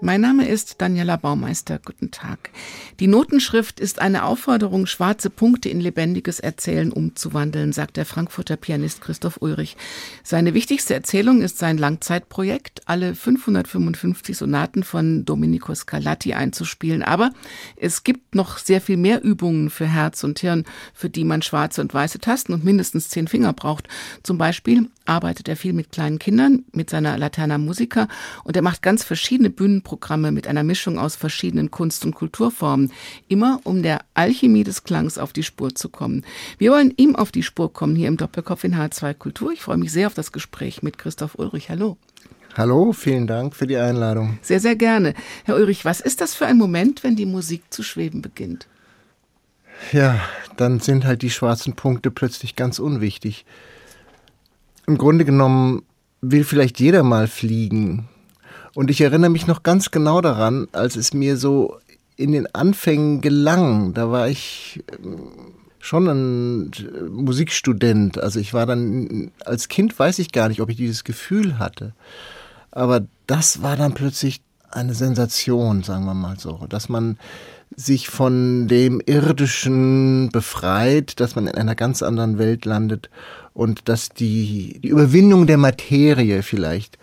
mein Name ist Daniela Baumeister. Guten Tag. Die Notenschrift ist eine Aufforderung, schwarze Punkte in lebendiges Erzählen umzuwandeln, sagt der Frankfurter Pianist Christoph Ulrich. Seine wichtigste Erzählung ist sein Langzeitprojekt, alle 555 Sonaten von Domenico Scarlatti einzuspielen. Aber es gibt noch sehr viel mehr Übungen für Herz und Hirn, für die man schwarze und weiße Tasten und mindestens zehn Finger braucht. Zum Beispiel arbeitet er viel mit kleinen Kindern, mit seiner Laterna Musica und er macht ganz verschiedene Bühnen Programme mit einer Mischung aus verschiedenen Kunst- und Kulturformen, immer um der Alchemie des Klangs auf die Spur zu kommen. Wir wollen ihm auf die Spur kommen hier im Doppelkopf in H2 Kultur. Ich freue mich sehr auf das Gespräch mit Christoph Ulrich. Hallo. Hallo, vielen Dank für die Einladung. Sehr, sehr gerne. Herr Ulrich, was ist das für ein Moment, wenn die Musik zu schweben beginnt? Ja, dann sind halt die schwarzen Punkte plötzlich ganz unwichtig. Im Grunde genommen will vielleicht jeder mal fliegen, und ich erinnere mich noch ganz genau daran, als es mir so in den Anfängen gelang. Da war ich ähm, schon ein Musikstudent. Also ich war dann, als Kind weiß ich gar nicht, ob ich dieses Gefühl hatte. Aber das war dann plötzlich eine Sensation, sagen wir mal so, dass man sich von dem Irdischen befreit, dass man in einer ganz anderen Welt landet und dass die, die Überwindung der Materie vielleicht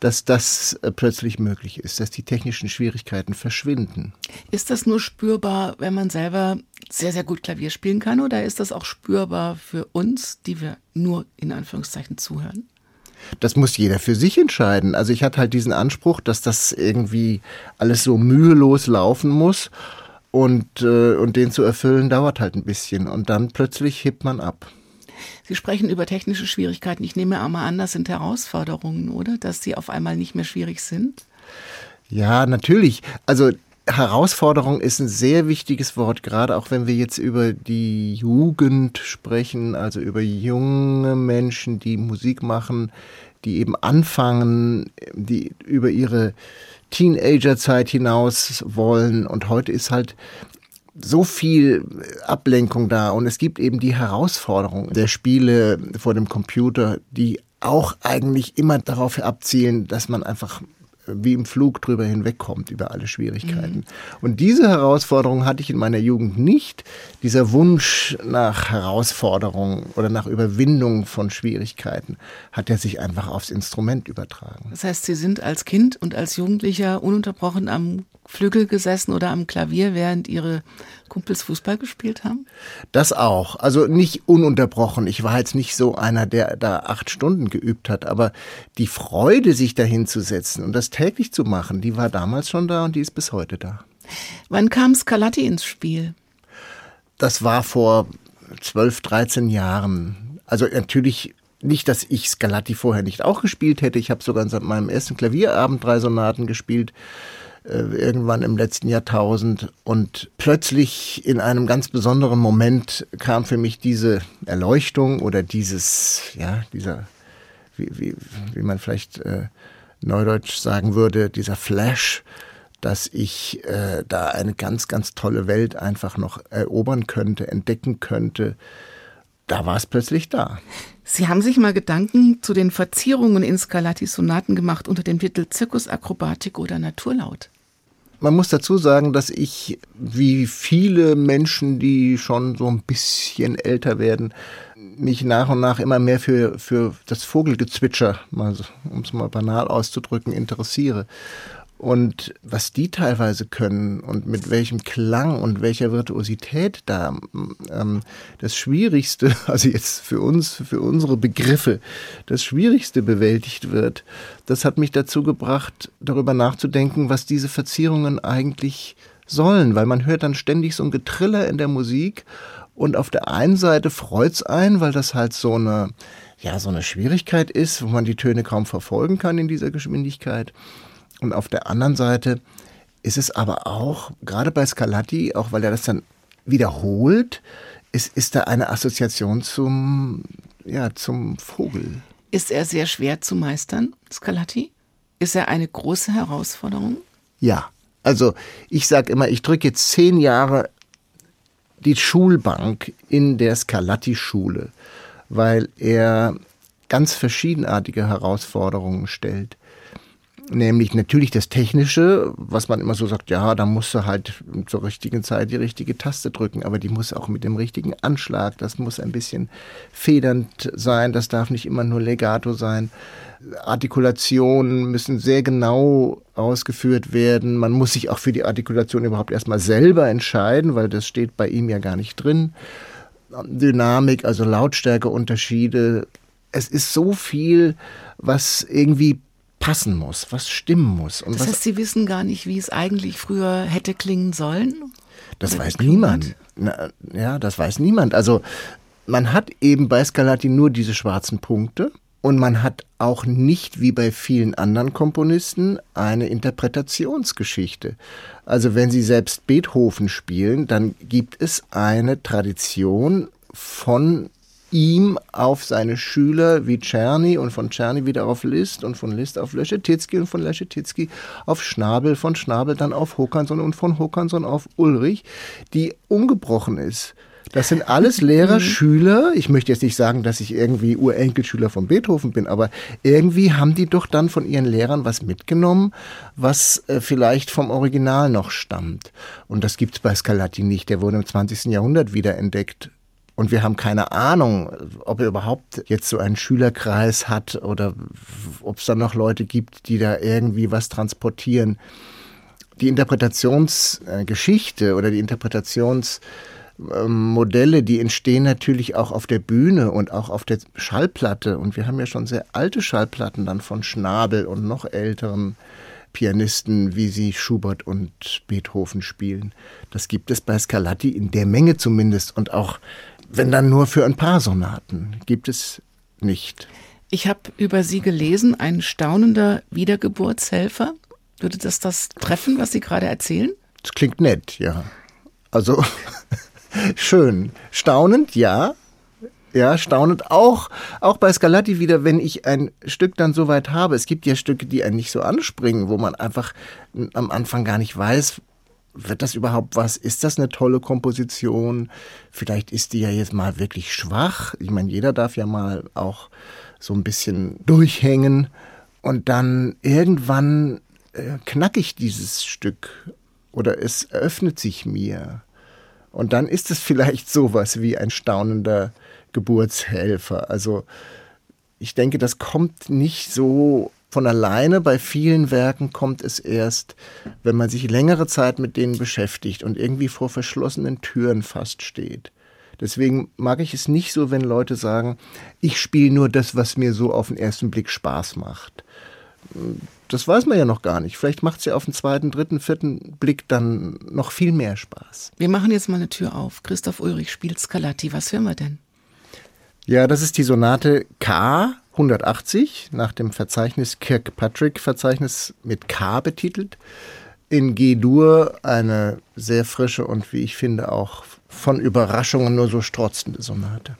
dass das äh, plötzlich möglich ist, dass die technischen Schwierigkeiten verschwinden. Ist das nur spürbar, wenn man selber sehr, sehr gut Klavier spielen kann oder ist das auch spürbar für uns, die wir nur in Anführungszeichen zuhören? Das muss jeder für sich entscheiden. Also ich hatte halt diesen Anspruch, dass das irgendwie alles so mühelos laufen muss und, äh, und den zu erfüllen dauert halt ein bisschen und dann plötzlich hebt man ab. Sie sprechen über technische Schwierigkeiten. Ich nehme einmal an, das sind Herausforderungen, oder? Dass sie auf einmal nicht mehr schwierig sind? Ja, natürlich. Also Herausforderung ist ein sehr wichtiges Wort, gerade auch wenn wir jetzt über die Jugend sprechen, also über junge Menschen, die Musik machen, die eben anfangen, die über ihre Teenagerzeit hinaus wollen. Und heute ist halt so viel Ablenkung da und es gibt eben die Herausforderung der Spiele vor dem Computer, die auch eigentlich immer darauf abzielen, dass man einfach wie im Flug drüber hinwegkommt, über alle Schwierigkeiten. Mhm. Und diese Herausforderung hatte ich in meiner Jugend nicht. Dieser Wunsch nach Herausforderung oder nach Überwindung von Schwierigkeiten hat er sich einfach aufs Instrument übertragen. Das heißt, Sie sind als Kind und als Jugendlicher ununterbrochen am Flügel gesessen oder am Klavier, während Ihre Kumpels Fußball gespielt haben? Das auch. Also nicht ununterbrochen. Ich war jetzt nicht so einer, der da acht Stunden geübt hat, aber die Freude, sich dahin zu setzen und das täglich zu machen, die war damals schon da und die ist bis heute da. Wann kam Scarlatti ins Spiel? Das war vor zwölf, dreizehn Jahren. Also natürlich nicht, dass ich Scarlatti vorher nicht auch gespielt hätte. Ich habe sogar seit meinem ersten Klavierabend drei Sonaten gespielt. Äh, irgendwann im letzten Jahrtausend. Und plötzlich in einem ganz besonderen Moment kam für mich diese Erleuchtung oder dieses, ja, dieser, wie, wie, wie man vielleicht äh, neudeutsch sagen würde, dieser Flash, dass ich äh, da eine ganz, ganz tolle Welt einfach noch erobern könnte, entdecken könnte. Da war es plötzlich da. Sie haben sich mal Gedanken zu den Verzierungen in Scarlattis Sonaten gemacht unter dem Titel Zirkusakrobatik oder Naturlaut. Man muss dazu sagen, dass ich, wie viele Menschen, die schon so ein bisschen älter werden, mich nach und nach immer mehr für, für das Vogelgezwitscher, um es mal banal auszudrücken, interessiere. Und was die teilweise können und mit welchem Klang und welcher Virtuosität da ähm, das Schwierigste, also jetzt für uns, für unsere Begriffe, das Schwierigste bewältigt wird, das hat mich dazu gebracht, darüber nachzudenken, was diese Verzierungen eigentlich sollen, weil man hört dann ständig so ein Getriller in der Musik und auf der einen Seite freut's ein, weil das halt so eine, ja, so eine Schwierigkeit ist, wo man die Töne kaum verfolgen kann in dieser Geschwindigkeit. Und auf der anderen Seite ist es aber auch, gerade bei Scarlatti, auch weil er das dann wiederholt, ist, ist da eine Assoziation zum, ja, zum Vogel. Ist er sehr schwer zu meistern, Scarlatti? Ist er eine große Herausforderung? Ja. Also ich sage immer, ich drücke jetzt zehn Jahre die Schulbank in der Scarlatti-Schule, weil er ganz verschiedenartige Herausforderungen stellt. Nämlich natürlich das Technische, was man immer so sagt, ja, da musst du halt zur richtigen Zeit die richtige Taste drücken, aber die muss auch mit dem richtigen Anschlag, das muss ein bisschen federnd sein, das darf nicht immer nur legato sein. Artikulationen müssen sehr genau ausgeführt werden. Man muss sich auch für die Artikulation überhaupt erstmal selber entscheiden, weil das steht bei ihm ja gar nicht drin. Dynamik, also Lautstärkeunterschiede. Es ist so viel, was irgendwie passen muss, was stimmen muss. Und das heißt, Sie wissen gar nicht, wie es eigentlich früher hätte klingen sollen? Das weiß niemand. Na, ja, das weiß niemand. Also man hat eben bei Scarlatti nur diese schwarzen Punkte und man hat auch nicht wie bei vielen anderen Komponisten eine Interpretationsgeschichte. Also wenn Sie selbst Beethoven spielen, dann gibt es eine Tradition von ihm auf seine Schüler wie Czerny und von Czerny wieder auf Liszt und von Liszt auf Leschetizky und von Leschetizky auf Schnabel, von Schnabel dann auf Hokanson und von Hokanson auf Ulrich, die ungebrochen ist. Das sind alles Lehrer, mhm. Schüler. Ich möchte jetzt nicht sagen, dass ich irgendwie Urenkelschüler von Beethoven bin, aber irgendwie haben die doch dann von ihren Lehrern was mitgenommen, was äh, vielleicht vom Original noch stammt. Und das gibt's bei Scarlatti nicht. Der wurde im 20. Jahrhundert wiederentdeckt und wir haben keine Ahnung, ob er überhaupt jetzt so einen Schülerkreis hat oder ob es da noch Leute gibt, die da irgendwie was transportieren. Die Interpretationsgeschichte oder die Interpretationsmodelle, die entstehen natürlich auch auf der Bühne und auch auf der Schallplatte. Und wir haben ja schon sehr alte Schallplatten dann von Schnabel und noch älteren Pianisten, wie sie Schubert und Beethoven spielen. Das gibt es bei Scarlatti in der Menge zumindest und auch wenn dann nur für ein paar Sonaten, gibt es nicht. Ich habe über Sie gelesen, ein staunender Wiedergeburtshelfer. Würde das das treffen, was Sie gerade erzählen? Das klingt nett, ja. Also schön. Staunend, ja. Ja, staunend auch, auch bei Scarlatti wieder, wenn ich ein Stück dann soweit habe. Es gibt ja Stücke, die einen nicht so anspringen, wo man einfach am Anfang gar nicht weiß, wird das überhaupt was? Ist das eine tolle Komposition? Vielleicht ist die ja jetzt mal wirklich schwach. Ich meine, jeder darf ja mal auch so ein bisschen durchhängen. Und dann irgendwann äh, knack ich dieses Stück oder es eröffnet sich mir. Und dann ist es vielleicht sowas wie ein staunender Geburtshelfer. Also ich denke, das kommt nicht so von alleine. Bei vielen Werken kommt es erst, wenn man sich längere Zeit mit denen beschäftigt und irgendwie vor verschlossenen Türen fast steht. Deswegen mag ich es nicht so, wenn Leute sagen, ich spiele nur das, was mir so auf den ersten Blick Spaß macht. Das weiß man ja noch gar nicht. Vielleicht macht es ja auf den zweiten, dritten, vierten Blick dann noch viel mehr Spaß. Wir machen jetzt mal eine Tür auf. Christoph Ulrich spielt Scarlatti. Was hören wir denn? Ja, das ist die Sonate K 180 nach dem Verzeichnis Kirkpatrick-Verzeichnis mit K betitelt. In G-Dur eine sehr frische und wie ich finde auch von Überraschungen nur so strotzende Sonate.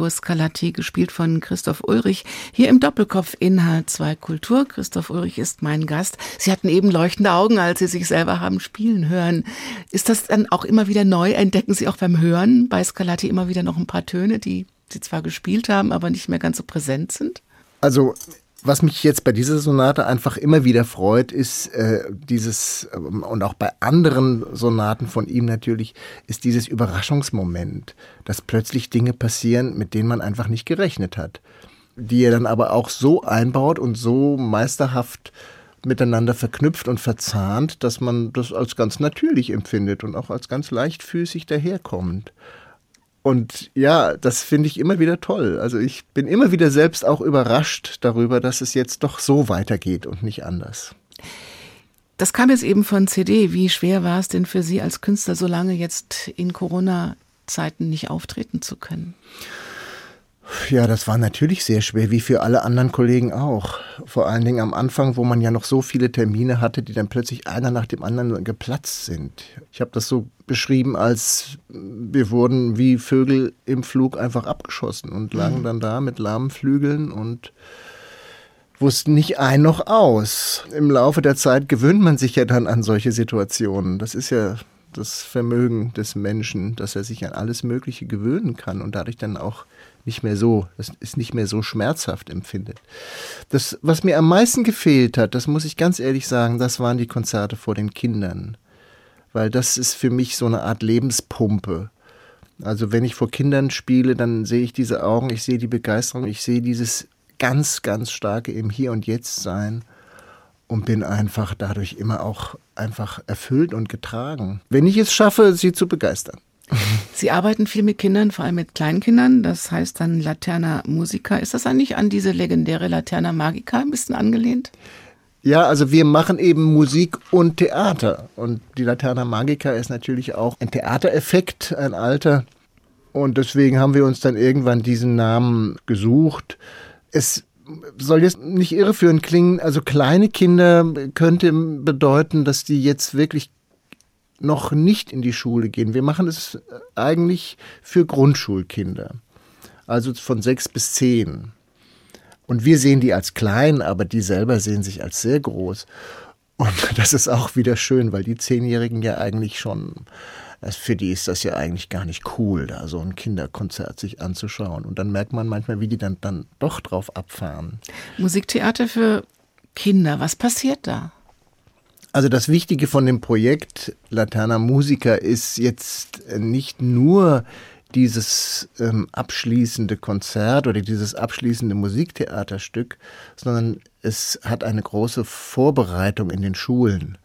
Domenico Scarlatti, gespielt von Christoph Ulrich, hier im Doppelkopf Inhalt 2 Kultur. Christoph Ulrich ist mein Gast. Sie hatten eben leuchtende Augen, als Sie sich selber haben spielen hören. Ist das dann auch immer wieder neu? Entdecken Sie auch beim Hören bei Scarlatti immer wieder noch ein paar Töne, die Sie zwar gespielt haben, aber nicht mehr ganz so präsent sind? Also was mich jetzt bei dieser Sonate einfach immer wieder freut, ist äh, dieses, äh, und auch bei anderen Sonaten von ihm natürlich, ist dieses Überraschungsmoment, dass plötzlich Dinge passieren, mit denen man einfach nicht gerechnet hat. Die er dann aber auch so einbaut und so meisterhaft miteinander verknüpft und verzahnt, dass man das als ganz natürlich empfindet und auch als ganz leichtfüßig daherkommt. Und ja, das finde ich immer wieder toll. Also ich bin immer wieder selbst auch überrascht darüber, dass es jetzt doch so weitergeht und nicht anders. Das kam jetzt eben von CD. Wie schwer war es denn für Sie als Künstler, so lange jetzt in Corona-Zeiten nicht auftreten zu können? Ja, das war natürlich sehr schwer, wie für alle anderen Kollegen auch. Vor allen Dingen am Anfang, wo man ja noch so viele Termine hatte, die dann plötzlich einer nach dem anderen geplatzt sind. Ich habe das so beschrieben, als wir wurden wie Vögel im Flug einfach abgeschossen und lagen mhm. dann da mit lahmen Flügeln und wussten nicht ein noch aus. Im Laufe der Zeit gewöhnt man sich ja dann an solche Situationen. Das ist ja das Vermögen des Menschen, dass er sich an alles Mögliche gewöhnen kann und dadurch dann auch nicht mehr so, das ist nicht mehr so schmerzhaft empfindet. Das, was mir am meisten gefehlt hat, das muss ich ganz ehrlich sagen, das waren die Konzerte vor den Kindern. Weil das ist für mich so eine Art Lebenspumpe. Also wenn ich vor Kindern spiele, dann sehe ich diese Augen, ich sehe die Begeisterung, ich sehe dieses ganz, ganz starke im Hier und Jetzt sein und bin einfach dadurch immer auch einfach erfüllt und getragen. Wenn ich es schaffe, sie zu begeistern. Sie arbeiten viel mit Kindern, vor allem mit Kleinkindern. Das heißt dann Laterna Musica. Ist das eigentlich an diese legendäre Laterna Magica ein bisschen angelehnt? Ja, also wir machen eben Musik und Theater. Und die Laterna Magica ist natürlich auch ein Theatereffekt, ein alter. Und deswegen haben wir uns dann irgendwann diesen Namen gesucht. Es soll jetzt nicht irreführend klingen. Also kleine Kinder könnte bedeuten, dass die jetzt wirklich noch nicht in die Schule gehen. Wir machen es eigentlich für Grundschulkinder, also von sechs bis zehn. Und wir sehen die als klein, aber die selber sehen sich als sehr groß. Und das ist auch wieder schön, weil die Zehnjährigen ja eigentlich schon, für die ist das ja eigentlich gar nicht cool, da so ein Kinderkonzert sich anzuschauen. Und dann merkt man manchmal, wie die dann, dann doch drauf abfahren. Musiktheater für Kinder, was passiert da? Also das Wichtige von dem Projekt Laterna Musica ist jetzt nicht nur dieses ähm, abschließende Konzert oder dieses abschließende Musiktheaterstück, sondern es hat eine große Vorbereitung in den Schulen.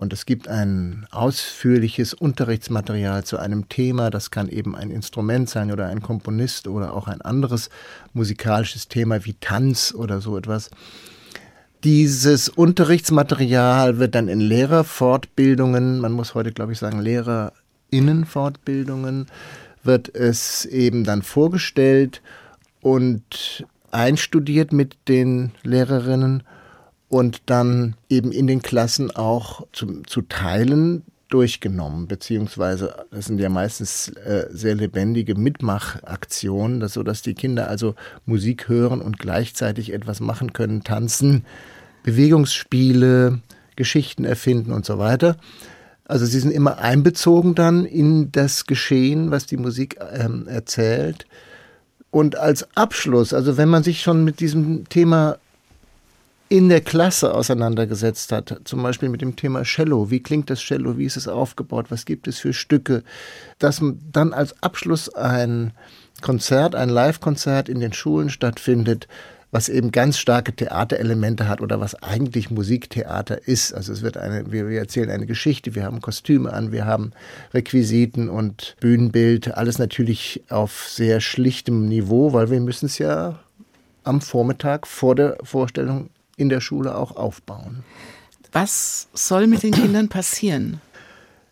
Und es gibt ein ausführliches Unterrichtsmaterial zu einem Thema. Das kann eben ein Instrument sein oder ein Komponist oder auch ein anderes musikalisches Thema wie Tanz oder so etwas. Dieses Unterrichtsmaterial wird dann in Lehrerfortbildungen, man muss heute glaube ich sagen Lehrerinnenfortbildungen, wird es eben dann vorgestellt und einstudiert mit den Lehrerinnen und dann eben in den Klassen auch zu, zu teilen durchgenommen, beziehungsweise das sind ja meistens äh, sehr lebendige Mitmachaktionen, dass, so dass die Kinder also Musik hören und gleichzeitig etwas machen können, tanzen, Bewegungsspiele, Geschichten erfinden und so weiter. Also sie sind immer einbezogen dann in das Geschehen, was die Musik ähm, erzählt. Und als Abschluss, also wenn man sich schon mit diesem Thema in der Klasse auseinandergesetzt hat, zum Beispiel mit dem Thema Cello. Wie klingt das Cello? Wie ist es aufgebaut? Was gibt es für Stücke? Dass dann als Abschluss ein Konzert, ein Live-Konzert in den Schulen stattfindet, was eben ganz starke Theaterelemente hat oder was eigentlich Musiktheater ist. Also es wird eine, wir, wir erzählen eine Geschichte, wir haben Kostüme an, wir haben Requisiten und Bühnenbild, alles natürlich auf sehr schlichtem Niveau, weil wir müssen es ja am Vormittag vor der Vorstellung in der Schule auch aufbauen. Was soll mit den Kindern passieren?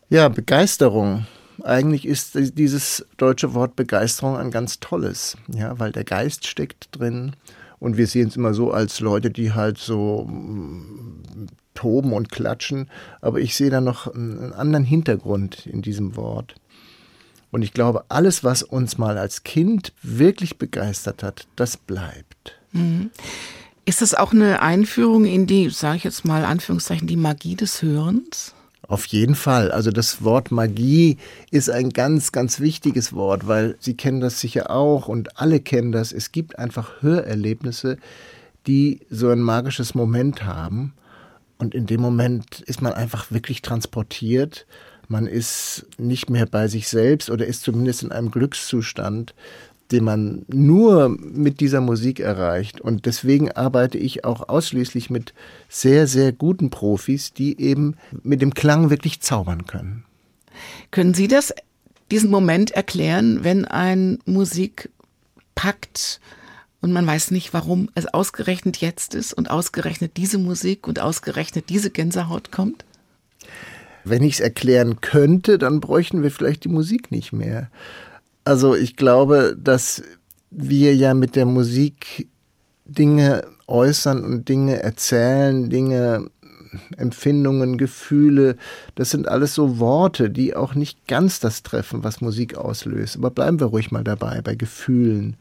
Ja, Begeisterung. Eigentlich ist dieses deutsche Wort Begeisterung ein ganz tolles, ja, weil der Geist steckt drin und wir sehen es immer so als Leute, die halt so mm, toben und klatschen. Aber ich sehe da noch einen anderen Hintergrund in diesem Wort. Und ich glaube, alles, was uns mal als Kind wirklich begeistert hat, das bleibt. Mhm. Ist das auch eine Einführung in die, sage ich jetzt mal Anführungszeichen, die Magie des Hörens? Auf jeden Fall. Also das Wort Magie ist ein ganz, ganz wichtiges Wort, weil Sie kennen das sicher auch und alle kennen das. Es gibt einfach Hörerlebnisse, die so ein magisches Moment haben. Und in dem Moment ist man einfach wirklich transportiert. Man ist nicht mehr bei sich selbst oder ist zumindest in einem Glückszustand, den man nur mit dieser Musik erreicht. Und deswegen arbeite ich auch ausschließlich mit sehr, sehr guten Profis, die eben mit dem Klang wirklich zaubern können. Können Sie das, diesen Moment erklären, wenn ein Musik packt und man weiß nicht, warum es ausgerechnet jetzt ist und ausgerechnet diese Musik und ausgerechnet diese Gänsehaut kommt? Wenn ich es erklären könnte, dann bräuchten wir vielleicht die Musik nicht mehr. Also ich glaube, dass wir ja mit der Musik Dinge äußern und Dinge erzählen, Dinge, Empfindungen, Gefühle, das sind alles so Worte, die auch nicht ganz das treffen, was Musik auslöst. Aber bleiben wir ruhig mal dabei, bei Gefühlen.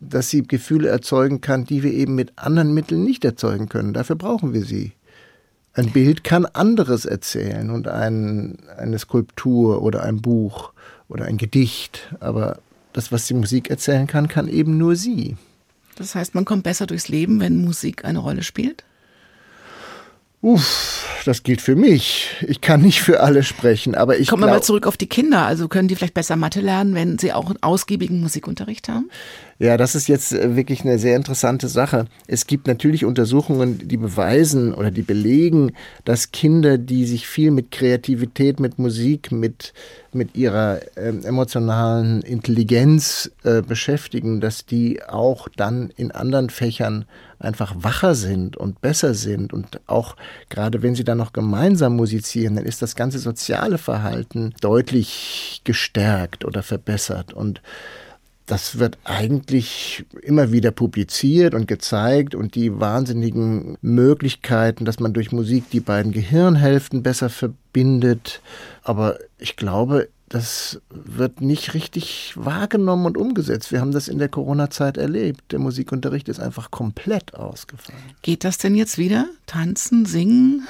Dass sie Gefühle erzeugen kann, die wir eben mit anderen Mitteln nicht erzeugen können. Dafür brauchen wir sie. Ein Bild kann anderes erzählen und ein, eine Skulptur oder ein Buch oder ein Gedicht, aber das, was die Musik erzählen kann, kann eben nur sie. Das heißt, man kommt besser durchs Leben, wenn Musik eine Rolle spielt? Uff, das gilt für mich. Ich kann nicht für alle sprechen, aber ich. Kommen wir mal zurück auf die Kinder. Also können die vielleicht besser Mathe lernen, wenn sie auch einen ausgiebigen Musikunterricht haben? Ja, das ist jetzt äh, wirklich eine sehr interessante Sache. Es gibt natürlich Untersuchungen, die beweisen oder die belegen, dass Kinder, die sich viel mit Kreativität, mit Musik, mit, mit ihrer äh, emotionalen Intelligenz äh, beschäftigen, dass die auch dann in anderen Fächern einfach wacher sind und besser sind. Und auch gerade wenn sie dann noch gemeinsam musizieren, dann ist das ganze soziale Verhalten deutlich gestärkt oder verbessert. Und das wird eigentlich immer wieder publiziert und gezeigt und die wahnsinnigen Möglichkeiten, dass man durch Musik die beiden Gehirnhälften besser verbindet. Aber ich glaube, das wird nicht richtig wahrgenommen und umgesetzt. Wir haben das in der Corona-Zeit erlebt. Der Musikunterricht ist einfach komplett ausgefallen. Geht das denn jetzt wieder? Tanzen, singen?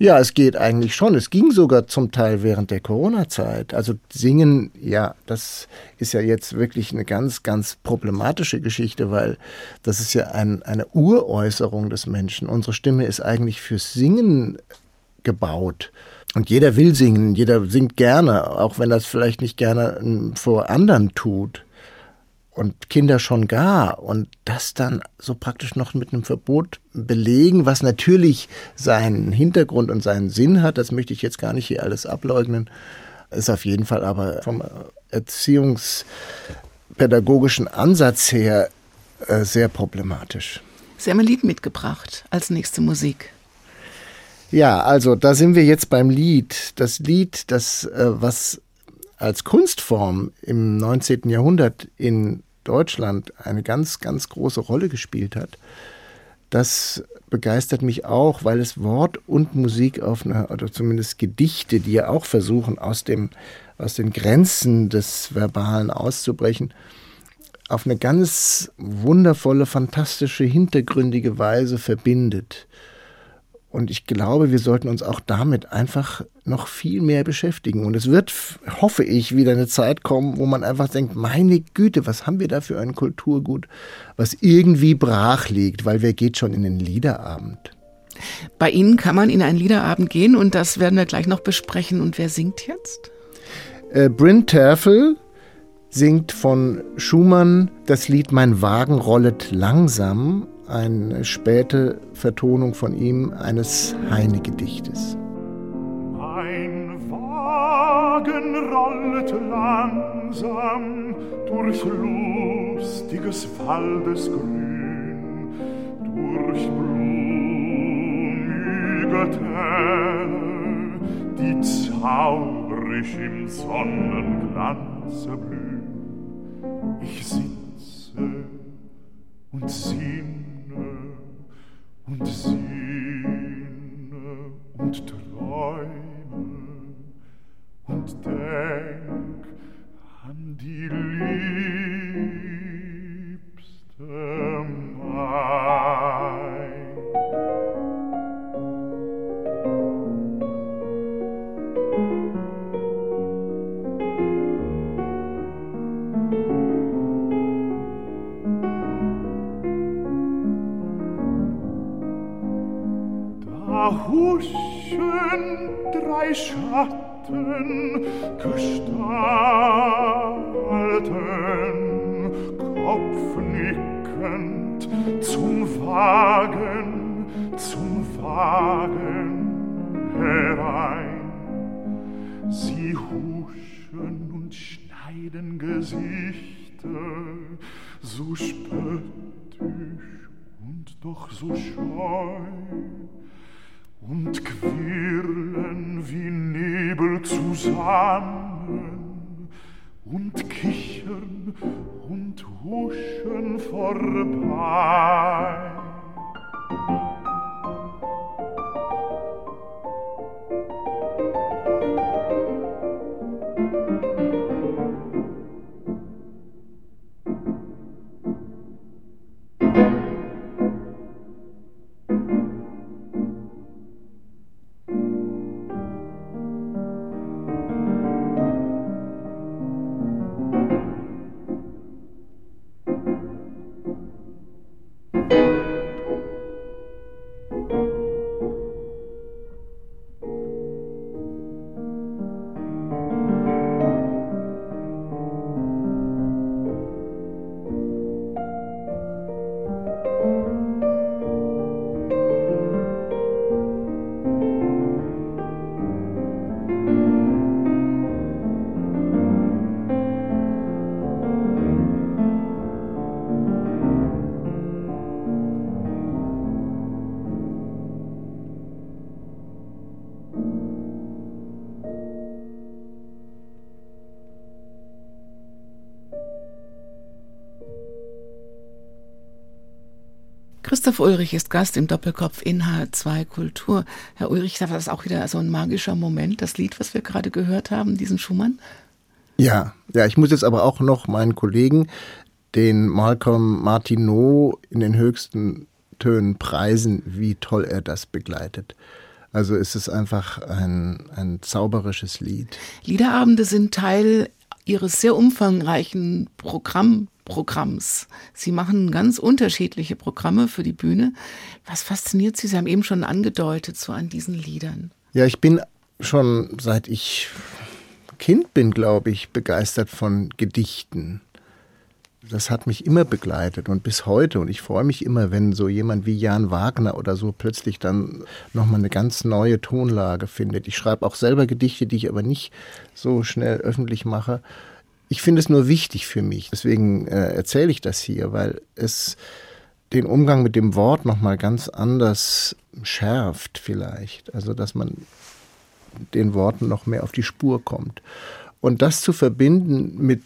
Ja, es geht eigentlich schon. Es ging sogar zum Teil während der Corona-Zeit. Also singen, ja, das ist ja jetzt wirklich eine ganz, ganz problematische Geschichte, weil das ist ja ein, eine Uräußerung des Menschen. Unsere Stimme ist eigentlich fürs Singen gebaut. Und jeder will singen, jeder singt gerne, auch wenn es vielleicht nicht gerne vor anderen tut und Kinder schon gar und das dann so praktisch noch mit einem Verbot belegen, was natürlich seinen Hintergrund und seinen Sinn hat, das möchte ich jetzt gar nicht hier alles ableugnen, ist auf jeden Fall aber vom erziehungspädagogischen Ansatz her äh, sehr problematisch. Sie haben ein Lied mitgebracht als nächste Musik. Ja, also da sind wir jetzt beim Lied. Das Lied, das äh, was als Kunstform im 19. Jahrhundert in Deutschland eine ganz, ganz große Rolle gespielt hat, das begeistert mich auch, weil es Wort und Musik auf eine, oder zumindest Gedichte, die ja auch versuchen, aus, dem, aus den Grenzen des Verbalen auszubrechen, auf eine ganz wundervolle, fantastische, hintergründige Weise verbindet. Und ich glaube, wir sollten uns auch damit einfach noch viel mehr beschäftigen. Und es wird, hoffe ich, wieder eine Zeit kommen, wo man einfach denkt, meine Güte, was haben wir da für ein Kulturgut, was irgendwie brach liegt, weil wer geht schon in den Liederabend? Bei Ihnen kann man in einen Liederabend gehen und das werden wir gleich noch besprechen. Und wer singt jetzt? Äh, Bryn Terfel singt von Schumann das Lied Mein Wagen rollet langsam eine späte Vertonung von ihm eines Heine-Gedichtes. Mein Wagen rollet langsam durch lustiges Waldesgrün, durch blumige Täler, die zaubrig im Sonnenglanze blühen. Ich sitze und sinne und und doch so scheu und quirlen wie Nebel zusammen und kichern und huschen vorbei. Christoph Ulrich ist Gast im Doppelkopf in H2 Kultur. Herr Ulrich, war das auch wieder so ein magischer Moment, das Lied, was wir gerade gehört haben, diesen Schumann? Ja, ja, ich muss jetzt aber auch noch meinen Kollegen, den Malcolm Martineau, in den höchsten Tönen preisen, wie toll er das begleitet. Also es ist einfach ein, ein zauberisches Lied. Liederabende sind Teil Ihres sehr umfangreichen Programms. Programms. Sie machen ganz unterschiedliche Programme für die Bühne. Was fasziniert Sie? Sie haben eben schon angedeutet, so an diesen Liedern. Ja, ich bin schon seit ich Kind bin, glaube ich, begeistert von Gedichten. Das hat mich immer begleitet und bis heute. Und ich freue mich immer, wenn so jemand wie Jan Wagner oder so plötzlich dann nochmal eine ganz neue Tonlage findet. Ich schreibe auch selber Gedichte, die ich aber nicht so schnell öffentlich mache. Ich finde es nur wichtig für mich. Deswegen äh, erzähle ich das hier, weil es den Umgang mit dem Wort nochmal ganz anders schärft vielleicht. Also dass man den Worten noch mehr auf die Spur kommt. Und das zu verbinden mit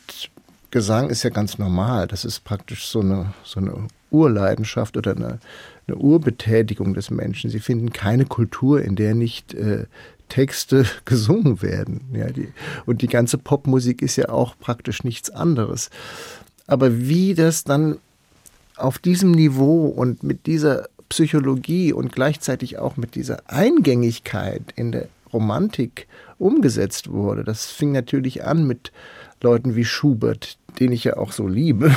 Gesang ist ja ganz normal. Das ist praktisch so eine, so eine Urleidenschaft oder eine, eine Urbetätigung des Menschen. Sie finden keine Kultur, in der nicht äh, Texte gesungen werden. Ja, die, und die ganze Popmusik ist ja auch praktisch nichts anderes. Aber wie das dann auf diesem Niveau und mit dieser Psychologie und gleichzeitig auch mit dieser Eingängigkeit in der Romantik umgesetzt wurde, das fing natürlich an mit Leuten wie Schubert, den ich ja auch so liebe,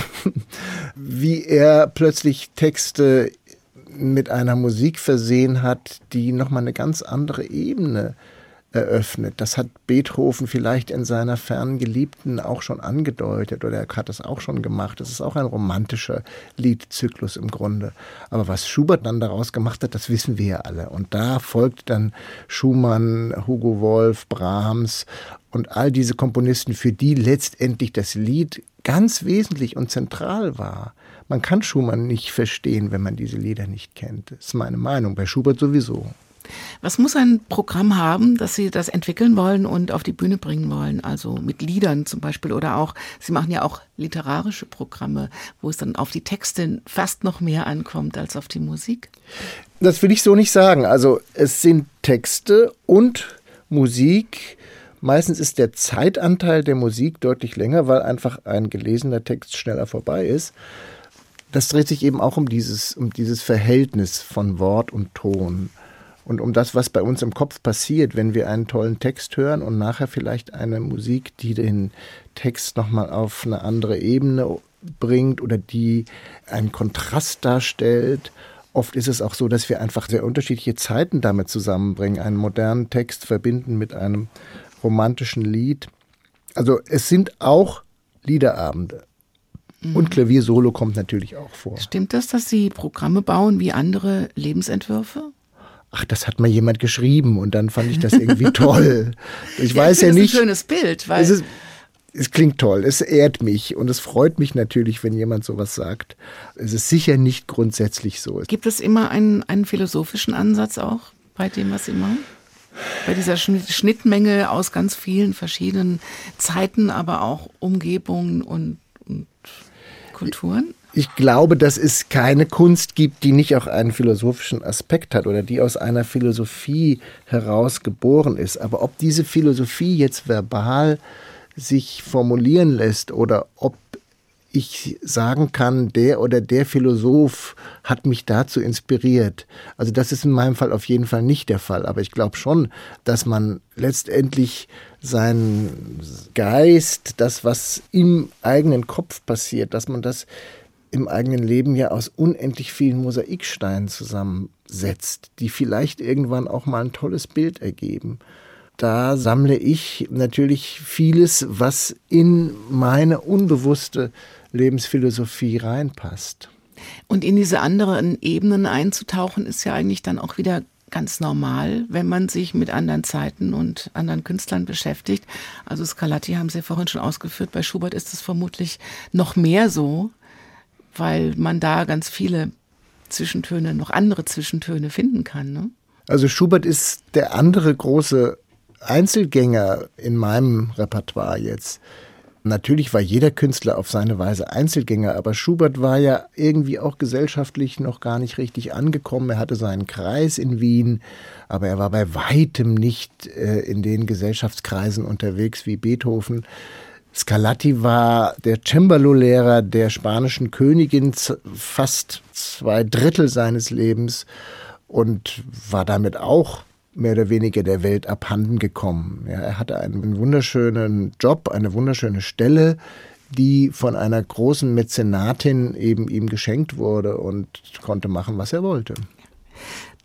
wie er plötzlich Texte mit einer Musik versehen hat, die nochmal eine ganz andere Ebene eröffnet. Das hat Beethoven vielleicht in seiner fernen Geliebten auch schon angedeutet oder er hat das auch schon gemacht. Das ist auch ein romantischer Liedzyklus im Grunde. Aber was Schubert dann daraus gemacht hat, das wissen wir ja alle. Und da folgt dann Schumann, Hugo Wolf, Brahms und all diese Komponisten, für die letztendlich das Lied ganz wesentlich und zentral war. Man kann Schumann nicht verstehen, wenn man diese Lieder nicht kennt. Das ist meine Meinung, bei Schubert sowieso. Was muss ein Programm haben, dass Sie das entwickeln wollen und auf die Bühne bringen wollen? Also mit Liedern zum Beispiel oder auch, Sie machen ja auch literarische Programme, wo es dann auf die Texte fast noch mehr ankommt als auf die Musik? Das will ich so nicht sagen. Also es sind Texte und Musik. Meistens ist der Zeitanteil der Musik deutlich länger, weil einfach ein gelesener Text schneller vorbei ist. das dreht sich eben auch um dieses, um dieses Verhältnis von Wort und Ton und um das, was bei uns im Kopf passiert, wenn wir einen tollen Text hören und nachher vielleicht eine Musik, die den Text nochmal auf eine andere Ebene bringt oder die einen Kontrast darstellt. Oft ist es auch so, dass wir einfach sehr unterschiedliche Zeiten damit zusammenbringen, einen modernen Text verbinden mit einem romantischen Lied. Also es sind auch Liederabende. Mhm. Und Klaviersolo kommt natürlich auch vor. Stimmt das, dass Sie Programme bauen wie andere Lebensentwürfe? ach, das hat mal jemand geschrieben und dann fand ich das irgendwie toll. Ich ja, weiß ich ja nicht. Das ist ein schönes Bild, weil es, ist, es klingt toll, es ehrt mich und es freut mich natürlich, wenn jemand sowas sagt. Es ist sicher nicht grundsätzlich so. Gibt es immer einen, einen philosophischen Ansatz auch bei dem, was Sie machen? Bei dieser Schnittmenge aus ganz vielen verschiedenen Zeiten, aber auch Umgebungen und, und Kulturen? ich glaube, dass es keine Kunst gibt, die nicht auch einen philosophischen Aspekt hat oder die aus einer Philosophie heraus geboren ist. Aber ob diese Philosophie jetzt verbal sich formulieren lässt oder ob ich sagen kann, der oder der Philosoph hat mich dazu inspiriert. Also das ist in meinem Fall auf jeden Fall nicht der Fall. Aber ich glaube schon, dass man letztendlich seinen Geist, das, was im eigenen Kopf passiert, dass man das im eigenen Leben ja aus unendlich vielen Mosaiksteinen zusammensetzt, die vielleicht irgendwann auch mal ein tolles Bild ergeben. Da sammle ich natürlich vieles, was in meine unbewusste Lebensphilosophie reinpasst. Und in diese anderen Ebenen einzutauchen, ist ja eigentlich dann auch wieder ganz normal, wenn man sich mit anderen Zeiten und anderen Künstlern beschäftigt. Also Scarlatti haben Sie ja vorhin schon ausgeführt, bei Schubert ist es vermutlich noch mehr so, weil man da ganz viele Zwischentöne, noch andere Zwischentöne finden kann. Ne? Also Schubert ist der andere große Einzelgänger in meinem Repertoire jetzt. Natürlich war jeder Künstler auf seine Weise Einzelgänger, aber Schubert war ja irgendwie auch gesellschaftlich noch gar nicht richtig angekommen. Er hatte seinen Kreis in Wien, aber er war bei weitem nicht äh, in den Gesellschaftskreisen unterwegs wie Beethoven. Scarlatti war der Cembalo-Lehrer der spanischen Königin fast zwei Drittel seines Lebens und war damit auch mehr oder weniger der Welt abhanden gekommen. Ja, er hatte einen wunderschönen Job, eine wunderschöne Stelle, die von einer großen Mäzenatin eben ihm geschenkt wurde und konnte machen, was er wollte.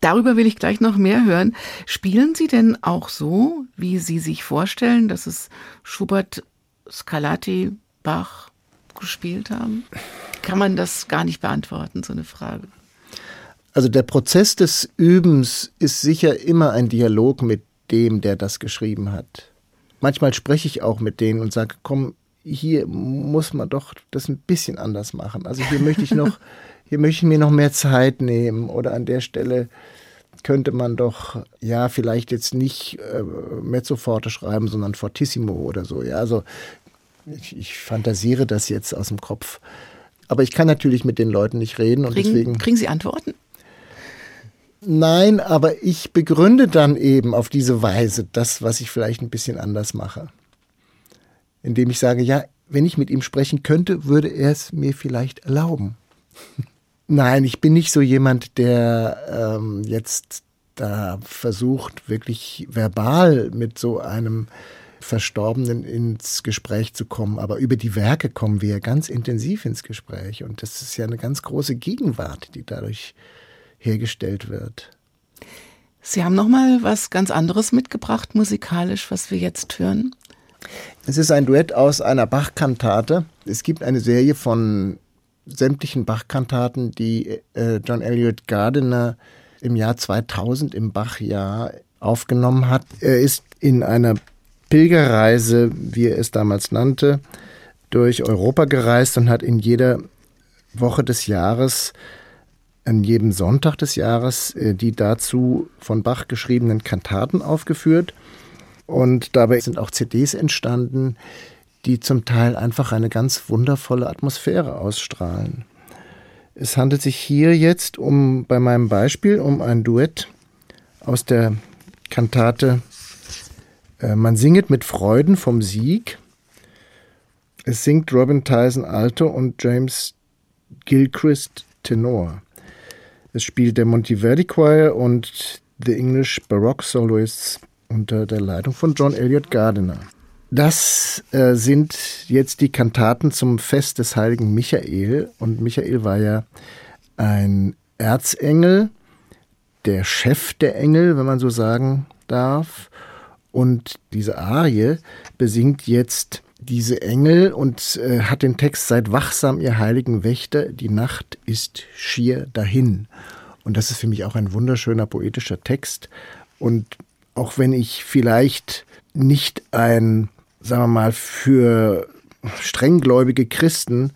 Darüber will ich gleich noch mehr hören. Spielen Sie denn auch so, wie Sie sich vorstellen, dass es Schubert Scarlatti, Bach gespielt haben? Kann man das gar nicht beantworten, so eine Frage? Also der Prozess des Übens ist sicher immer ein Dialog mit dem, der das geschrieben hat. Manchmal spreche ich auch mit denen und sage, komm, hier muss man doch das ein bisschen anders machen. Also hier möchte ich noch, hier möchte ich mir noch mehr Zeit nehmen oder an der Stelle könnte man doch, ja, vielleicht jetzt nicht äh, Mezzo forte schreiben, sondern Fortissimo oder so. Ja, also ich, ich fantasiere das jetzt aus dem Kopf. Aber ich kann natürlich mit den Leuten nicht reden und kriegen, deswegen. Kriegen Sie Antworten? Nein, aber ich begründe dann eben auf diese Weise das, was ich vielleicht ein bisschen anders mache. Indem ich sage, ja, wenn ich mit ihm sprechen könnte, würde er es mir vielleicht erlauben. Nein, ich bin nicht so jemand, der ähm, jetzt da versucht, wirklich verbal mit so einem Verstorbenen ins Gespräch zu kommen. Aber über die Werke kommen wir ganz intensiv ins Gespräch. Und das ist ja eine ganz große Gegenwart, die dadurch hergestellt wird. Sie haben noch mal was ganz anderes mitgebracht musikalisch, was wir jetzt hören. Es ist ein Duett aus einer Bach-Kantate. Es gibt eine Serie von sämtlichen Bach-Kantaten, die äh, John Elliott Gardiner im Jahr 2000 im Bach-Jahr aufgenommen hat. Er ist in einer Pilgerreise, wie er es damals nannte, durch Europa gereist und hat in jeder Woche des Jahres, an jedem Sonntag des Jahres, äh, die dazu von Bach geschriebenen Kantaten aufgeführt. Und dabei sind auch CDs entstanden, die zum Teil einfach eine ganz wundervolle Atmosphäre ausstrahlen. Es handelt sich hier jetzt um, bei meinem Beispiel, um ein Duett aus der Kantate äh, man singet mit Freuden vom Sieg. Es singt Robin Tyson Alto und James Gilchrist Tenor. Es spielt der Monteverdi Choir und The English Baroque Soloists unter der Leitung von John Elliott Gardiner. Das äh, sind jetzt die Kantaten zum Fest des heiligen Michael. Und Michael war ja ein Erzengel, der Chef der Engel, wenn man so sagen darf. Und diese Arie besingt jetzt diese Engel und äh, hat den Text Seid wachsam, ihr heiligen Wächter, die Nacht ist schier dahin. Und das ist für mich auch ein wunderschöner poetischer Text. Und auch wenn ich vielleicht nicht ein, sagen wir mal, für strenggläubige Christen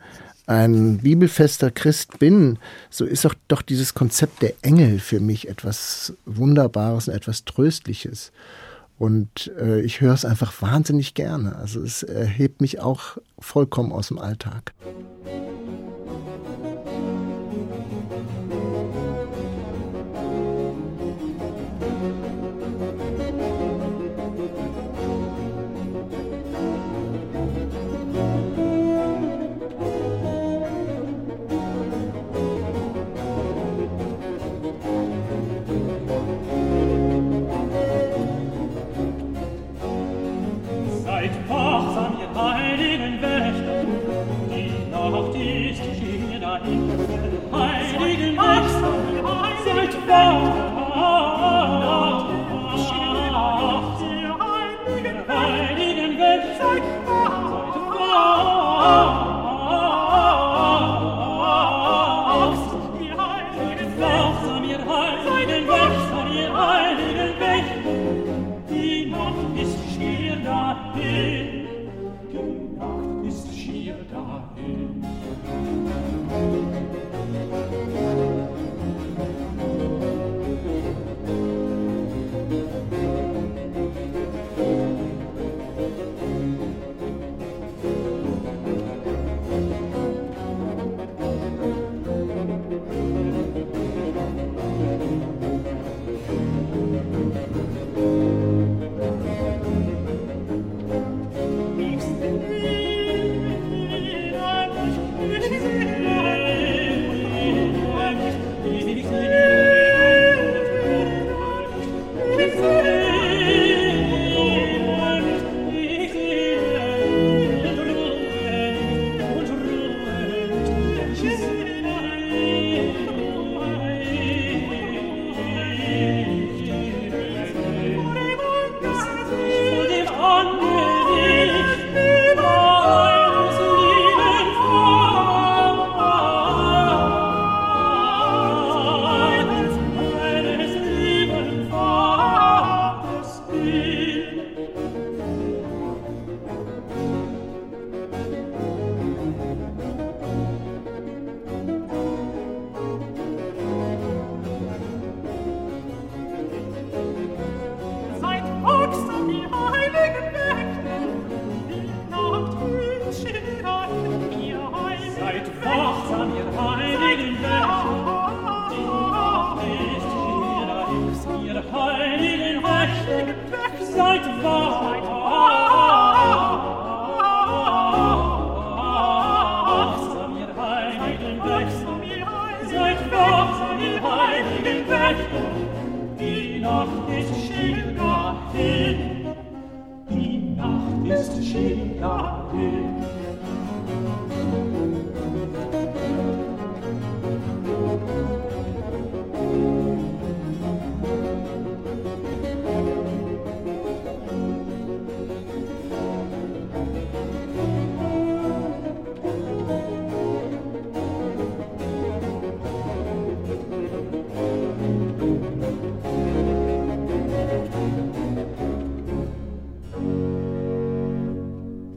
ein bibelfester Christ bin, so ist auch doch dieses Konzept der Engel für mich etwas Wunderbares und etwas Tröstliches. Und äh, ich höre es einfach wahnsinnig gerne. Also es erhebt mich auch vollkommen aus dem Alltag.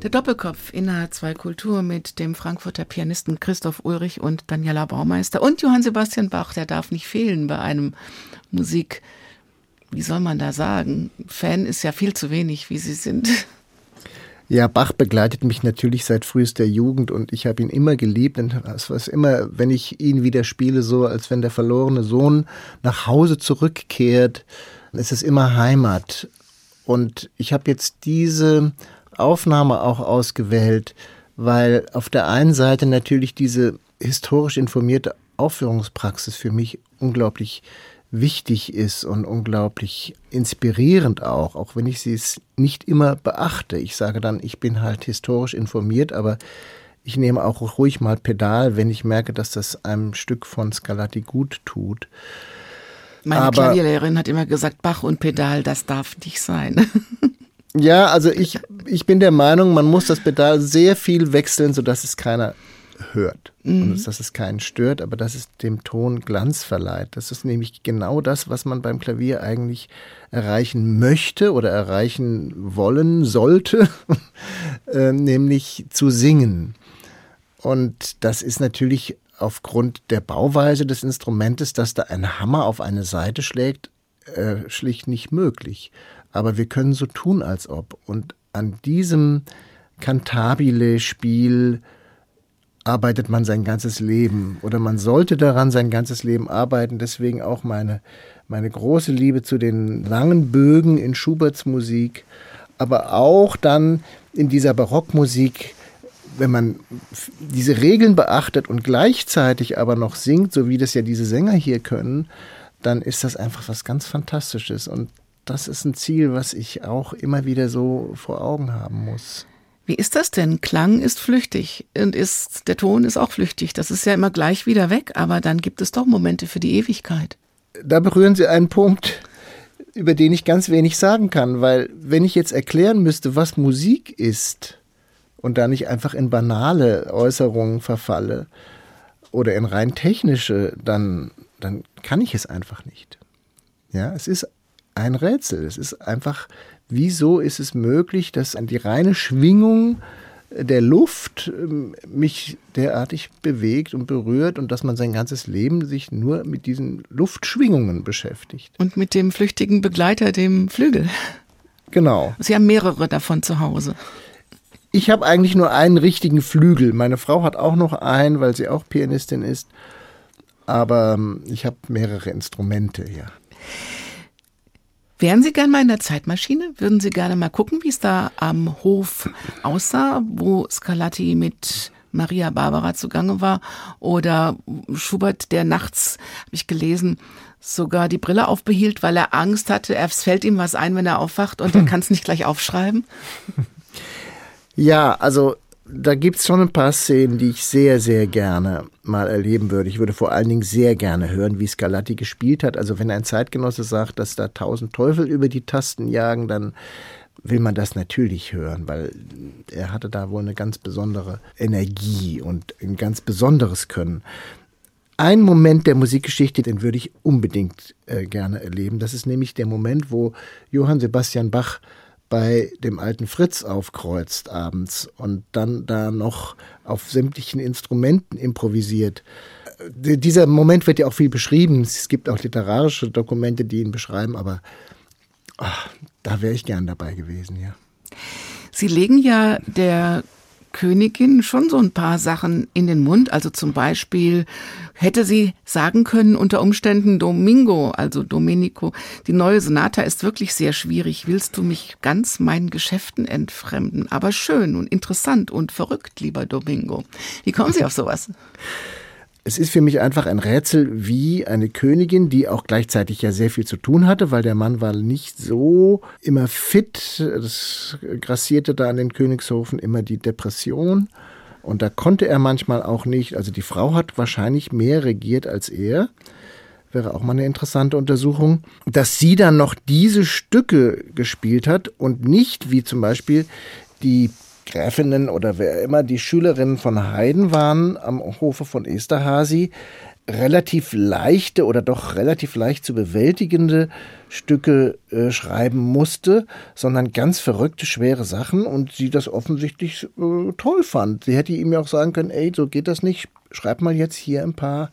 Der Doppelkopf in H2 Kultur mit dem Frankfurter Pianisten Christoph Ulrich und Daniela Baumeister und Johann Sebastian Bach, der darf nicht fehlen bei einem Musik, wie soll man da sagen? Fan ist ja viel zu wenig, wie Sie sind. Ja, Bach begleitet mich natürlich seit frühester Jugend und ich habe ihn immer geliebt und es war immer, wenn ich ihn wieder spiele, so als wenn der verlorene Sohn nach Hause zurückkehrt. Es ist immer Heimat. Und ich habe jetzt diese Aufnahme auch ausgewählt, weil auf der einen Seite natürlich diese historisch informierte Aufführungspraxis für mich unglaublich wichtig ist und unglaublich inspirierend auch, auch wenn ich sie es nicht immer beachte. Ich sage dann, ich bin halt historisch informiert, aber ich nehme auch ruhig mal Pedal, wenn ich merke, dass das einem Stück von Scarlatti gut tut. Meine aber, Klavierlehrerin hat immer gesagt, Bach und Pedal, das darf nicht sein. ja, also ich, ich bin der Meinung, man muss das Pedal sehr viel wechseln, sodass es keiner hört. Mhm. Und dass es keinen stört, aber dass es dem Ton Glanz verleiht. Das ist nämlich genau das, was man beim Klavier eigentlich erreichen möchte oder erreichen wollen sollte, äh, nämlich zu singen. Und das ist natürlich aufgrund der Bauweise des Instrumentes, dass da ein Hammer auf eine Seite schlägt, äh, schlicht nicht möglich. Aber wir können so tun, als ob. Und an diesem Cantabile-Spiel arbeitet man sein ganzes Leben oder man sollte daran sein ganzes Leben arbeiten. Deswegen auch meine, meine große Liebe zu den langen Bögen in Schuberts Musik, aber auch dann in dieser Barockmusik, wenn man diese Regeln beachtet und gleichzeitig aber noch singt, so wie das ja diese Sänger hier können, dann ist das einfach was ganz Fantastisches. Und das ist ein Ziel, was ich auch immer wieder so vor Augen haben muss. Wie ist das denn? Klang ist flüchtig und ist, der Ton ist auch flüchtig. Das ist ja immer gleich wieder weg, aber dann gibt es doch Momente für die Ewigkeit. Da berühren Sie einen Punkt, über den ich ganz wenig sagen kann, weil wenn ich jetzt erklären müsste, was Musik ist und da nicht einfach in banale Äußerungen verfalle oder in rein technische, dann, dann kann ich es einfach nicht. Ja, es ist ein Rätsel. Es ist einfach wieso ist es möglich, dass die reine Schwingung der Luft ähm, mich derartig bewegt und berührt und dass man sein ganzes Leben sich nur mit diesen Luftschwingungen beschäftigt. Und mit dem flüchtigen Begleiter, dem Flügel. Genau. Sie haben mehrere davon zu Hause. Ich habe eigentlich nur einen richtigen Flügel. Meine Frau hat auch noch einen, weil sie auch Pianistin ist. Aber ähm, ich habe mehrere Instrumente, ja. Wären Sie gern mal in der Zeitmaschine? Würden Sie gerne mal gucken, wie es da am Hof aussah, wo Scarlatti mit Maria Barbara zugange war? Oder Schubert, der nachts, habe ich gelesen, sogar die Brille aufbehielt, weil er Angst hatte, es fällt ihm was ein, wenn er aufwacht und er kann es nicht gleich aufschreiben? Ja, also da gibt es schon ein paar Szenen, die ich sehr, sehr gerne mal erleben würde. Ich würde vor allen Dingen sehr gerne hören, wie Scarlatti gespielt hat. Also wenn ein Zeitgenosse sagt, dass da tausend Teufel über die Tasten jagen, dann will man das natürlich hören, weil er hatte da wohl eine ganz besondere Energie und ein ganz besonderes Können. Ein Moment der Musikgeschichte, den würde ich unbedingt äh, gerne erleben. Das ist nämlich der Moment, wo Johann Sebastian Bach bei dem alten Fritz aufkreuzt abends und dann da noch auf sämtlichen Instrumenten improvisiert. Dieser Moment wird ja auch viel beschrieben. Es gibt auch literarische Dokumente, die ihn beschreiben, aber ach, da wäre ich gern dabei gewesen, ja. Sie legen ja der Königin schon so ein paar Sachen in den Mund. Also zum Beispiel hätte sie sagen können unter Umständen Domingo, also Domenico, die neue Sonata ist wirklich sehr schwierig. Willst du mich ganz meinen Geschäften entfremden? Aber schön und interessant und verrückt, lieber Domingo. Wie kommen Sie auf sowas? Es ist für mich einfach ein Rätsel, wie eine Königin, die auch gleichzeitig ja sehr viel zu tun hatte, weil der Mann war nicht so immer fit. Das grassierte da an den Königshofen immer die Depression. Und da konnte er manchmal auch nicht. Also die Frau hat wahrscheinlich mehr regiert als er. Wäre auch mal eine interessante Untersuchung. Dass sie dann noch diese Stücke gespielt hat und nicht wie zum Beispiel die Gräfinnen oder wer immer die Schülerinnen von Haydn waren am Hofe von Esterhazy, relativ leichte oder doch relativ leicht zu bewältigende Stücke äh, schreiben musste, sondern ganz verrückte, schwere Sachen und sie das offensichtlich äh, toll fand. Sie hätte ihm ja auch sagen können, ey, so geht das nicht, schreib mal jetzt hier ein paar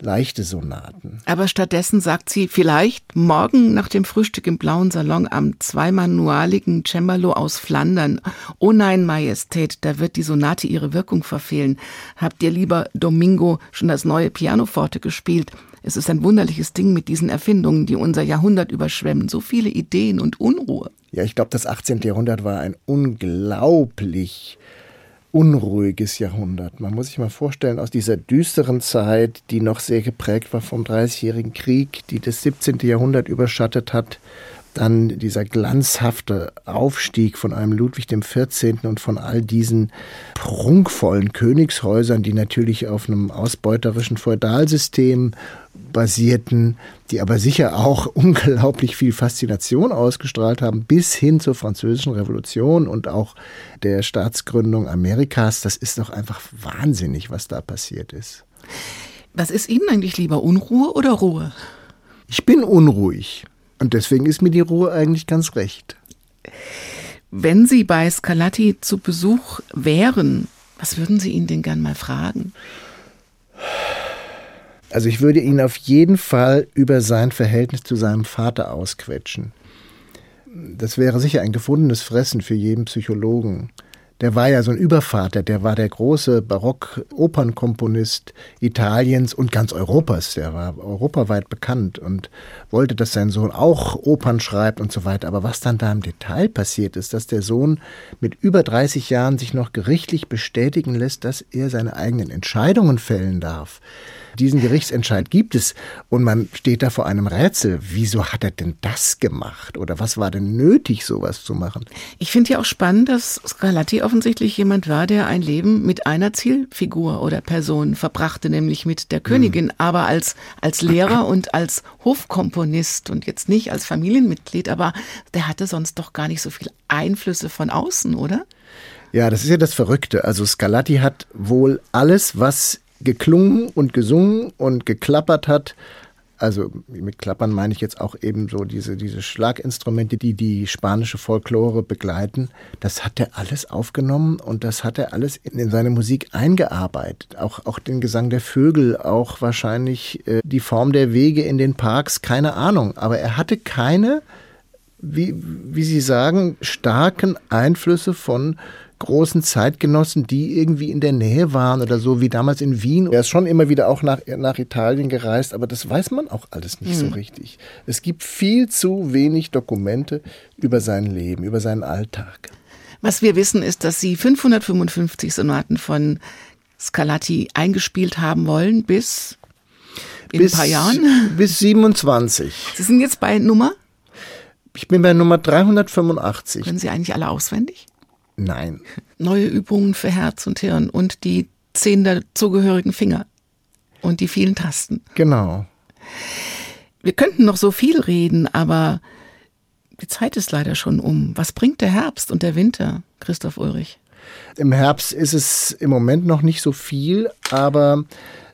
leichte Sonaten. Aber stattdessen sagt sie vielleicht morgen nach dem Frühstück im blauen Salon am zweimanualigen Cembalo aus Flandern. Oh nein, Majestät, da wird die Sonate ihre Wirkung verfehlen. Habt ihr lieber Domingo schon das neue Pianoforte gespielt? Es ist ein wunderliches Ding mit diesen Erfindungen, die unser Jahrhundert überschwemmen. So viele Ideen und Unruhe. Ja, ich glaube, das 18. Jahrhundert war ein unglaublich unruhiges Jahrhundert. Man muss sich mal vorstellen, aus dieser düsteren Zeit, die noch sehr geprägt war vom Dreißigjährigen Krieg, die das 17. Jahrhundert überschattet hat, dann dieser glanzhafte Aufstieg von einem Ludwig XIV. und von all diesen prunkvollen Königshäusern, die natürlich auf einem ausbeuterischen Feudalsystem basierten, die aber sicher auch unglaublich viel Faszination ausgestrahlt haben, bis hin zur Französischen Revolution und auch der Staatsgründung Amerikas. Das ist doch einfach wahnsinnig, was da passiert ist. Was ist Ihnen eigentlich lieber, Unruhe oder Ruhe? Ich bin unruhig. Und deswegen ist mir die Ruhe eigentlich ganz recht. Wenn Sie bei Scarlatti zu Besuch wären, was würden Sie ihn denn gern mal fragen? Also ich würde ihn auf jeden Fall über sein Verhältnis zu seinem Vater ausquetschen. Das wäre sicher ein gefundenes Fressen für jeden Psychologen der war ja so ein Übervater, der war der große Barock-Opernkomponist Italiens und ganz Europas. Der war europaweit bekannt und wollte, dass sein Sohn auch Opern schreibt und so weiter. Aber was dann da im Detail passiert ist, dass der Sohn mit über 30 Jahren sich noch gerichtlich bestätigen lässt, dass er seine eigenen Entscheidungen fällen darf diesen Gerichtsentscheid gibt es und man steht da vor einem Rätsel. Wieso hat er denn das gemacht? Oder was war denn nötig, sowas zu machen? Ich finde ja auch spannend, dass Scarlatti offensichtlich jemand war, der ein Leben mit einer Zielfigur oder Person verbrachte, nämlich mit der Königin, mhm. aber als, als Lehrer und als Hofkomponist und jetzt nicht als Familienmitglied, aber der hatte sonst doch gar nicht so viel Einflüsse von außen, oder? Ja, das ist ja das Verrückte. Also Scarlatti hat wohl alles, was geklungen und gesungen und geklappert hat. Also mit Klappern meine ich jetzt auch eben so diese, diese Schlaginstrumente, die die spanische Folklore begleiten. Das hat er alles aufgenommen und das hat er alles in, in seine Musik eingearbeitet. Auch, auch den Gesang der Vögel, auch wahrscheinlich äh, die Form der Wege in den Parks, keine Ahnung. Aber er hatte keine, wie, wie Sie sagen, starken Einflüsse von großen Zeitgenossen, die irgendwie in der Nähe waren oder so, wie damals in Wien. Er ist schon immer wieder auch nach, nach Italien gereist, aber das weiß man auch alles nicht mhm. so richtig. Es gibt viel zu wenig Dokumente über sein Leben, über seinen Alltag. Was wir wissen, ist, dass Sie 555 Sonaten von Scarlatti eingespielt haben wollen bis in bis, ein paar Jahren? Bis 27. Sie sind jetzt bei Nummer? Ich bin bei Nummer 385. Können Sie eigentlich alle auswendig? Nein. Neue Übungen für Herz und Hirn und die zehn dazugehörigen Finger und die vielen Tasten. Genau. Wir könnten noch so viel reden, aber die Zeit ist leider schon um. Was bringt der Herbst und der Winter, Christoph Ulrich? Im Herbst ist es im Moment noch nicht so viel, aber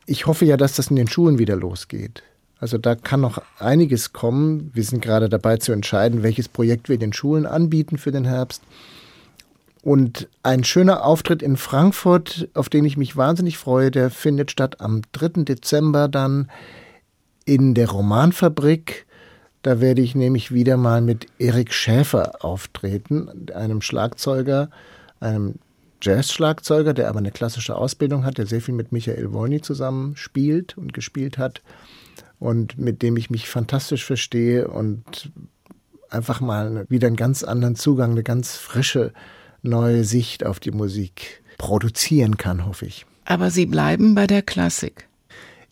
ich hoffe ja, dass das in den Schulen wieder losgeht. Also da kann noch einiges kommen. Wir sind gerade dabei zu entscheiden, welches Projekt wir den Schulen anbieten für den Herbst. Und ein schöner Auftritt in Frankfurt, auf den ich mich wahnsinnig freue, der findet statt am 3. Dezember dann in der Romanfabrik. Da werde ich nämlich wieder mal mit Erik Schäfer auftreten, einem Schlagzeuger, einem Jazz-Schlagzeuger, der aber eine klassische Ausbildung hat, der sehr viel mit Michael Wolny zusammen spielt und gespielt hat und mit dem ich mich fantastisch verstehe und einfach mal wieder einen ganz anderen Zugang, eine ganz frische neue Sicht auf die Musik produzieren kann, hoffe ich. Aber Sie bleiben bei der Klassik.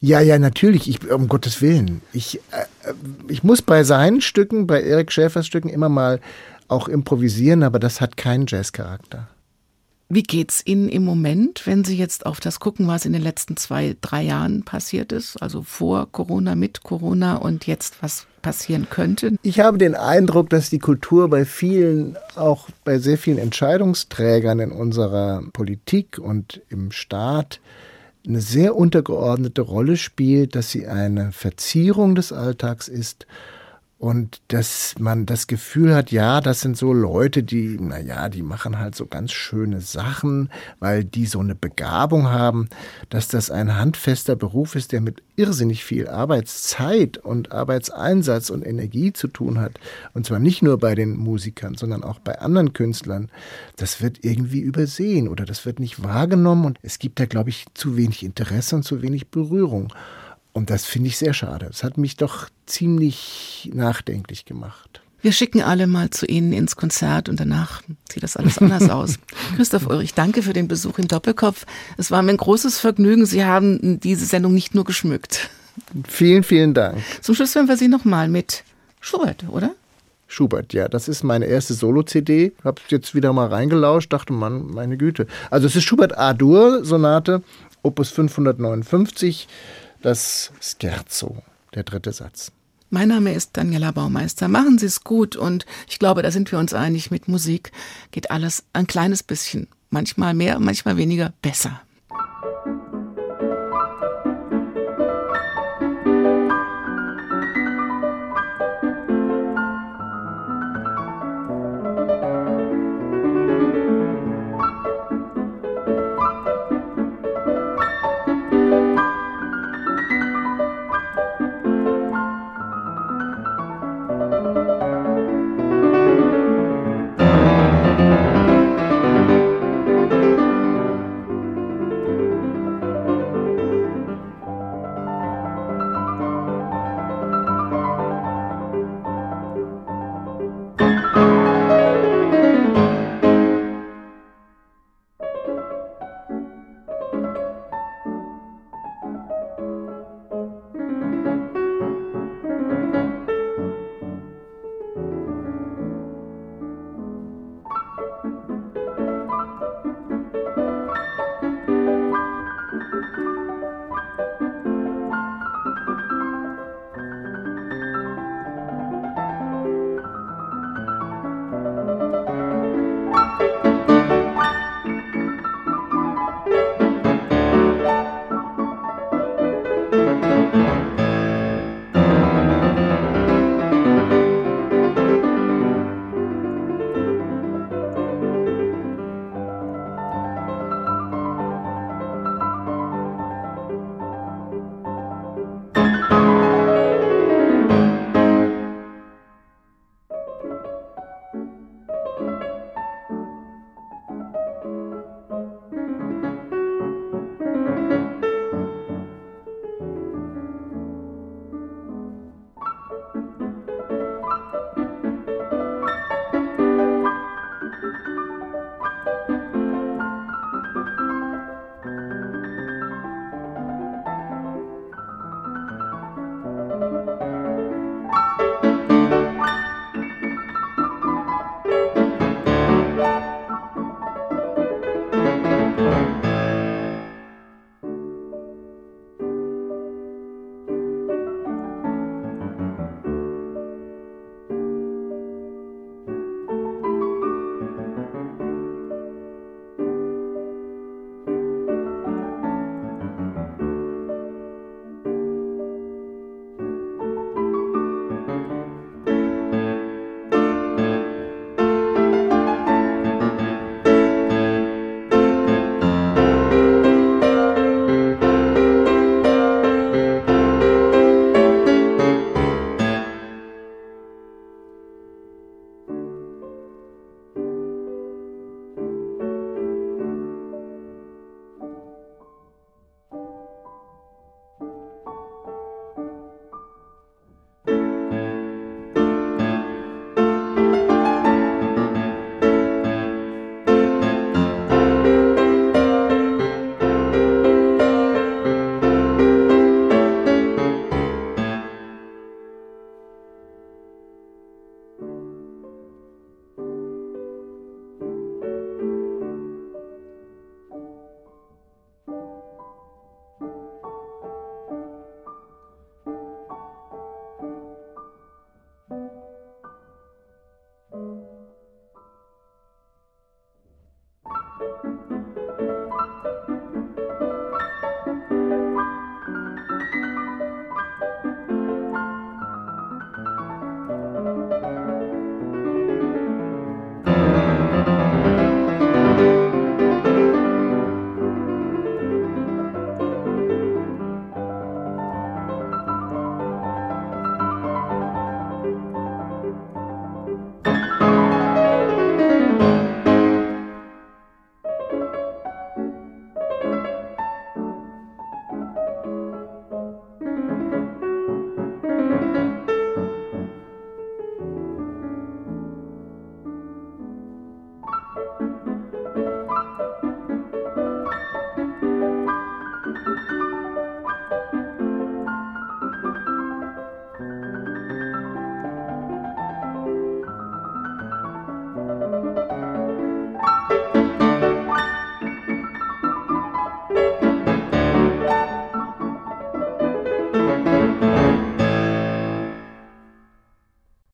Ja, ja, natürlich, ich, um Gottes Willen. Ich, äh, ich muss bei seinen Stücken, bei Erik Schäfers Stücken immer mal auch improvisieren, aber das hat keinen Jazzcharakter. Wie geht's Ihnen im Moment, wenn Sie jetzt auf das gucken, was in den letzten zwei, drei Jahren passiert ist? Also vor Corona, mit Corona und jetzt, was passieren könnte? Ich habe den Eindruck, dass die Kultur bei vielen, auch bei sehr vielen Entscheidungsträgern in unserer Politik und im Staat, eine sehr untergeordnete Rolle spielt, dass sie eine Verzierung des Alltags ist und dass man das Gefühl hat, ja, das sind so Leute, die, naja, die machen halt so ganz schöne Sachen, weil die so eine Begabung haben, dass das ein handfester Beruf ist, der mit irrsinnig viel Arbeitszeit und Arbeitseinsatz und Energie zu tun hat. Und zwar nicht nur bei den Musikern, sondern auch bei anderen Künstlern. Das wird irgendwie übersehen oder das wird nicht wahrgenommen und es gibt da, glaube ich, zu wenig Interesse und zu wenig Berührung. Und das finde ich sehr schade. Es hat mich doch ziemlich nachdenklich gemacht. Wir schicken alle mal zu Ihnen ins Konzert und danach sieht das alles anders aus. Christoph Ulrich, danke für den Besuch im Doppelkopf. Es war mir ein großes Vergnügen. Sie haben diese Sendung nicht nur geschmückt. Vielen, vielen Dank. Zum Schluss hören wir Sie nochmal mit Schubert, oder? Schubert, ja, das ist meine erste Solo-CD. Hab jetzt wieder mal reingelauscht, dachte man, meine Güte. Also es ist Schubert A-Dur-Sonate, Opus 559, das Scherzo, der dritte Satz. Mein Name ist Daniela Baumeister. Machen Sie es gut und ich glaube, da sind wir uns einig, mit Musik geht alles ein kleines bisschen, manchmal mehr, manchmal weniger besser.